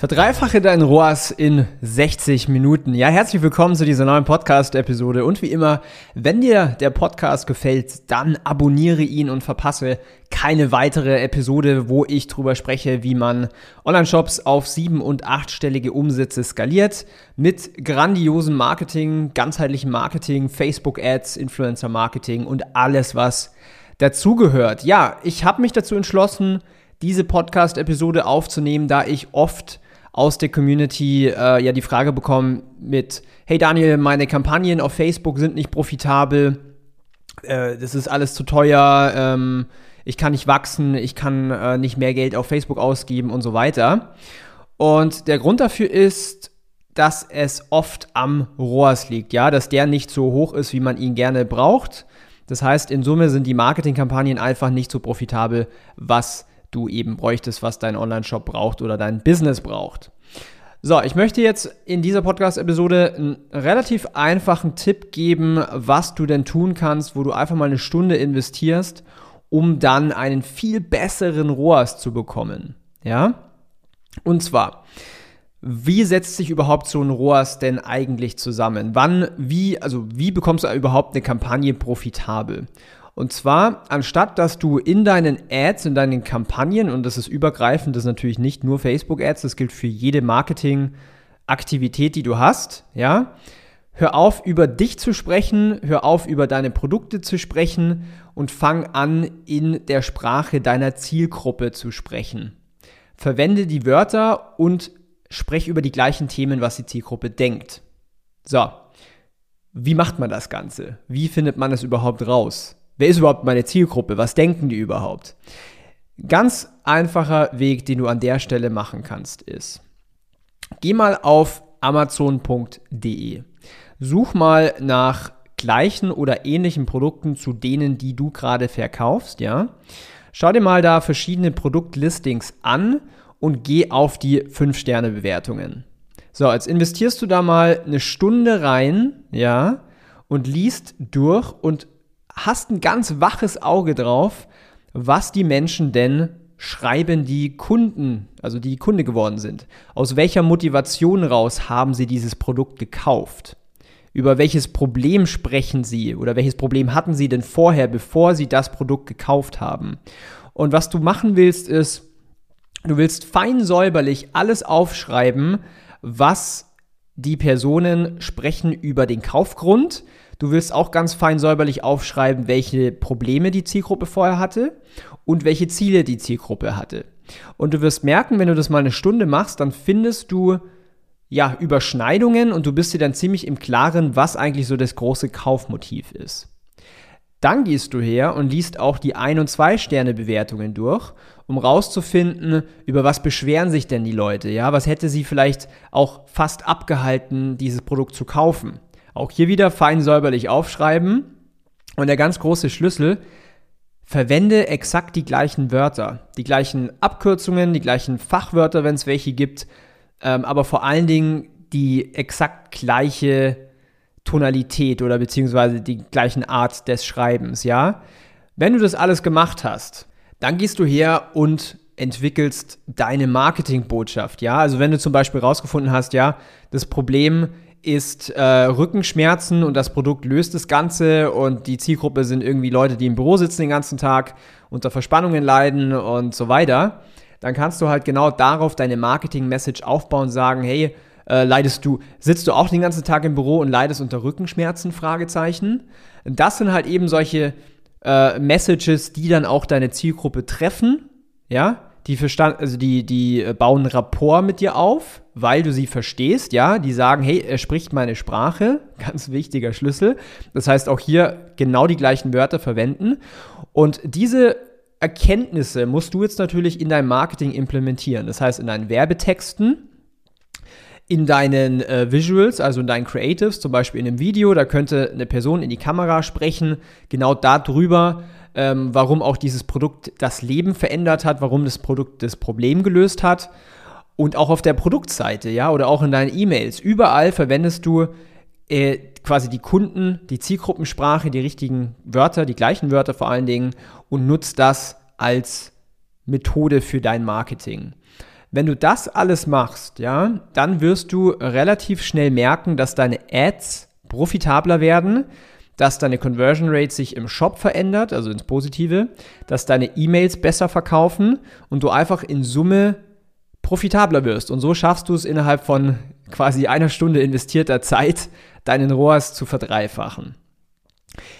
Verdreifache dein ROAS in 60 Minuten. Ja, herzlich willkommen zu dieser neuen Podcast-Episode. Und wie immer, wenn dir der Podcast gefällt, dann abonniere ihn und verpasse keine weitere Episode, wo ich drüber spreche, wie man Online-Shops auf sieben- und achtstellige Umsätze skaliert. Mit grandiosem Marketing, ganzheitlichem Marketing, Facebook-Ads, Influencer-Marketing und alles, was dazugehört. Ja, ich habe mich dazu entschlossen, diese Podcast-Episode aufzunehmen, da ich oft aus der Community äh, ja die Frage bekomme mit, hey Daniel, meine Kampagnen auf Facebook sind nicht profitabel, äh, das ist alles zu teuer, ähm, ich kann nicht wachsen, ich kann äh, nicht mehr Geld auf Facebook ausgeben und so weiter. Und der Grund dafür ist, dass es oft am ROAS liegt, ja, dass der nicht so hoch ist, wie man ihn gerne braucht. Das heißt, in Summe sind die Marketingkampagnen einfach nicht so profitabel, was du eben bräuchtest, was dein Online-Shop braucht oder dein Business braucht. So, ich möchte jetzt in dieser Podcast-Episode einen relativ einfachen Tipp geben, was du denn tun kannst, wo du einfach mal eine Stunde investierst, um dann einen viel besseren ROAS zu bekommen. Ja? Und zwar, wie setzt sich überhaupt so ein ROAS denn eigentlich zusammen? Wann, wie, also wie bekommst du überhaupt eine Kampagne profitabel? Und zwar, anstatt dass du in deinen Ads, in deinen Kampagnen, und das ist übergreifend, das ist natürlich nicht nur Facebook-Ads, das gilt für jede Marketing-Aktivität, die du hast, ja, hör auf, über dich zu sprechen, hör auf, über deine Produkte zu sprechen und fang an, in der Sprache deiner Zielgruppe zu sprechen. Verwende die Wörter und sprech über die gleichen Themen, was die Zielgruppe denkt. So, wie macht man das Ganze? Wie findet man es überhaupt raus? Wer ist überhaupt meine Zielgruppe? Was denken die überhaupt? Ganz einfacher Weg, den du an der Stelle machen kannst, ist, geh mal auf amazon.de. Such mal nach gleichen oder ähnlichen Produkten zu denen, die du gerade verkaufst, ja. Schau dir mal da verschiedene Produktlistings an und geh auf die 5-Sterne-Bewertungen. So, jetzt investierst du da mal eine Stunde rein, ja, und liest durch und hast ein ganz waches Auge drauf, was die Menschen denn schreiben, die Kunden, also die Kunde geworden sind. Aus welcher Motivation raus haben sie dieses Produkt gekauft? Über welches Problem sprechen sie oder welches Problem hatten sie denn vorher, bevor sie das Produkt gekauft haben? Und was du machen willst, ist, du willst fein säuberlich alles aufschreiben, was die Personen sprechen über den Kaufgrund, Du willst auch ganz fein säuberlich aufschreiben, welche Probleme die Zielgruppe vorher hatte und welche Ziele die Zielgruppe hatte. Und du wirst merken, wenn du das mal eine Stunde machst, dann findest du ja Überschneidungen und du bist dir dann ziemlich im Klaren, was eigentlich so das große Kaufmotiv ist. Dann gehst du her und liest auch die Ein- und Zwei-Sterne-Bewertungen durch, um rauszufinden, über was beschweren sich denn die Leute, ja? Was hätte sie vielleicht auch fast abgehalten, dieses Produkt zu kaufen? Auch hier wieder fein säuberlich aufschreiben. Und der ganz große Schlüssel, verwende exakt die gleichen Wörter, die gleichen Abkürzungen, die gleichen Fachwörter, wenn es welche gibt, ähm, aber vor allen Dingen die exakt gleiche Tonalität oder beziehungsweise die gleichen Art des Schreibens, ja? Wenn du das alles gemacht hast, dann gehst du her und entwickelst deine Marketingbotschaft, ja? Also wenn du zum Beispiel rausgefunden hast, ja, das Problem ist äh, Rückenschmerzen und das Produkt löst das Ganze und die Zielgruppe sind irgendwie Leute, die im Büro sitzen den ganzen Tag, unter Verspannungen leiden und so weiter, dann kannst du halt genau darauf deine Marketing-Message aufbauen und sagen, hey, äh, leidest du, sitzt du auch den ganzen Tag im Büro und leidest unter Rückenschmerzen? Fragezeichen. Das sind halt eben solche äh, Messages, die dann auch deine Zielgruppe treffen, ja, die verstand, also die, die äh, bauen Rapport mit dir auf, weil du sie verstehst, ja, die sagen, hey, er spricht meine Sprache, ganz wichtiger Schlüssel. Das heißt auch hier genau die gleichen Wörter verwenden. Und diese Erkenntnisse musst du jetzt natürlich in deinem Marketing implementieren. Das heißt, in deinen Werbetexten, in deinen äh, Visuals, also in deinen Creatives, zum Beispiel in einem Video, da könnte eine Person in die Kamera sprechen, genau darüber, ähm, warum auch dieses Produkt das Leben verändert hat, warum das Produkt das Problem gelöst hat. Und auch auf der Produktseite, ja, oder auch in deinen E-Mails. Überall verwendest du äh, quasi die Kunden, die Zielgruppensprache, die richtigen Wörter, die gleichen Wörter vor allen Dingen und nutzt das als Methode für dein Marketing. Wenn du das alles machst, ja, dann wirst du relativ schnell merken, dass deine Ads profitabler werden, dass deine Conversion Rate sich im Shop verändert, also ins Positive, dass deine E-Mails besser verkaufen und du einfach in Summe profitabler wirst. Und so schaffst du es innerhalb von quasi einer Stunde investierter Zeit, deinen ROAS zu verdreifachen.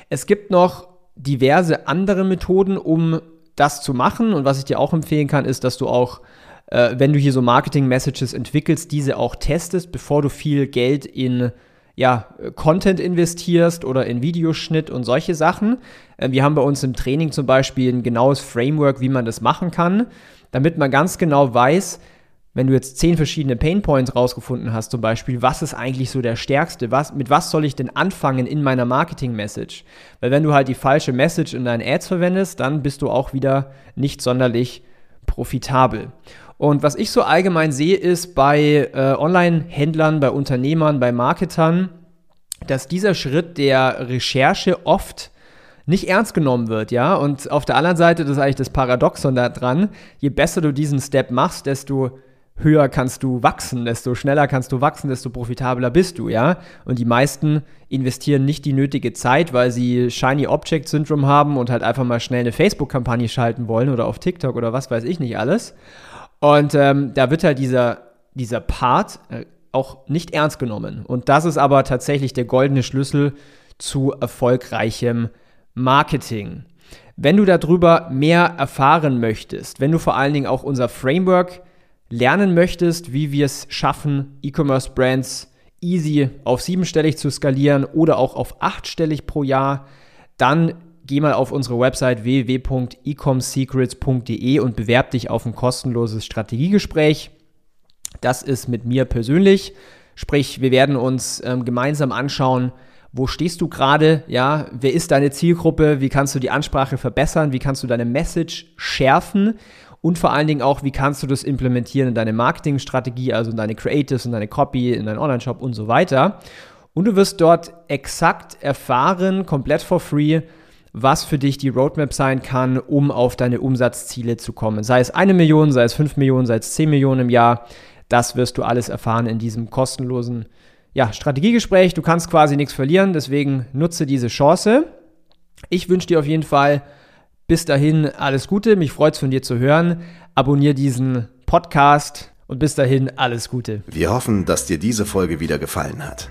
Es gibt noch diverse andere Methoden, um das zu machen. Und was ich dir auch empfehlen kann, ist, dass du auch äh, wenn du hier so Marketing-Messages entwickelst, diese auch testest, bevor du viel Geld in ja, Content investierst oder in Videoschnitt und solche Sachen. Äh, wir haben bei uns im Training zum Beispiel ein genaues Framework, wie man das machen kann, damit man ganz genau weiß, wenn du jetzt zehn verschiedene Painpoints rausgefunden hast, zum Beispiel, was ist eigentlich so der stärkste? Was, mit was soll ich denn anfangen in meiner Marketing-Message? Weil wenn du halt die falsche Message in deinen Ads verwendest, dann bist du auch wieder nicht sonderlich profitabel. Und was ich so allgemein sehe, ist bei äh, Online-Händlern, bei Unternehmern, bei Marketern, dass dieser Schritt der Recherche oft nicht ernst genommen wird, ja. Und auf der anderen Seite, das ist eigentlich das Paradoxon da dran, je besser du diesen Step machst, desto höher kannst du wachsen, desto schneller kannst du wachsen, desto profitabler bist du, ja. Und die meisten investieren nicht die nötige Zeit, weil sie Shiny Object Syndrome haben und halt einfach mal schnell eine Facebook-Kampagne schalten wollen oder auf TikTok oder was weiß ich nicht alles. Und ähm, da wird halt dieser, dieser Part äh, auch nicht ernst genommen. Und das ist aber tatsächlich der goldene Schlüssel zu erfolgreichem Marketing. Wenn du darüber mehr erfahren möchtest, wenn du vor allen Dingen auch unser Framework lernen möchtest, wie wir es schaffen, E-Commerce-Brands easy auf siebenstellig zu skalieren oder auch auf achtstellig pro Jahr, dann geh mal auf unsere Website www.ecomsecrets.de und bewerb dich auf ein kostenloses Strategiegespräch. Das ist mit mir persönlich. Sprich, wir werden uns ähm, gemeinsam anschauen, wo stehst du gerade? Ja, wer ist deine Zielgruppe? Wie kannst du die Ansprache verbessern? Wie kannst du deine Message schärfen? Und vor allen Dingen auch, wie kannst du das implementieren in deine Marketingstrategie, also in deine Creatives, in deine Copy, in deinen Online-Shop und so weiter. Und du wirst dort exakt erfahren, komplett for free, was für dich die Roadmap sein kann, um auf deine Umsatzziele zu kommen. Sei es eine Million, sei es fünf Millionen, sei es zehn Millionen im Jahr. Das wirst du alles erfahren in diesem kostenlosen ja, Strategiegespräch. Du kannst quasi nichts verlieren, deswegen nutze diese Chance. Ich wünsche dir auf jeden Fall bis dahin alles Gute. Mich freut es von dir zu hören. Abonnier diesen Podcast und bis dahin alles Gute. Wir hoffen, dass dir diese Folge wieder gefallen hat.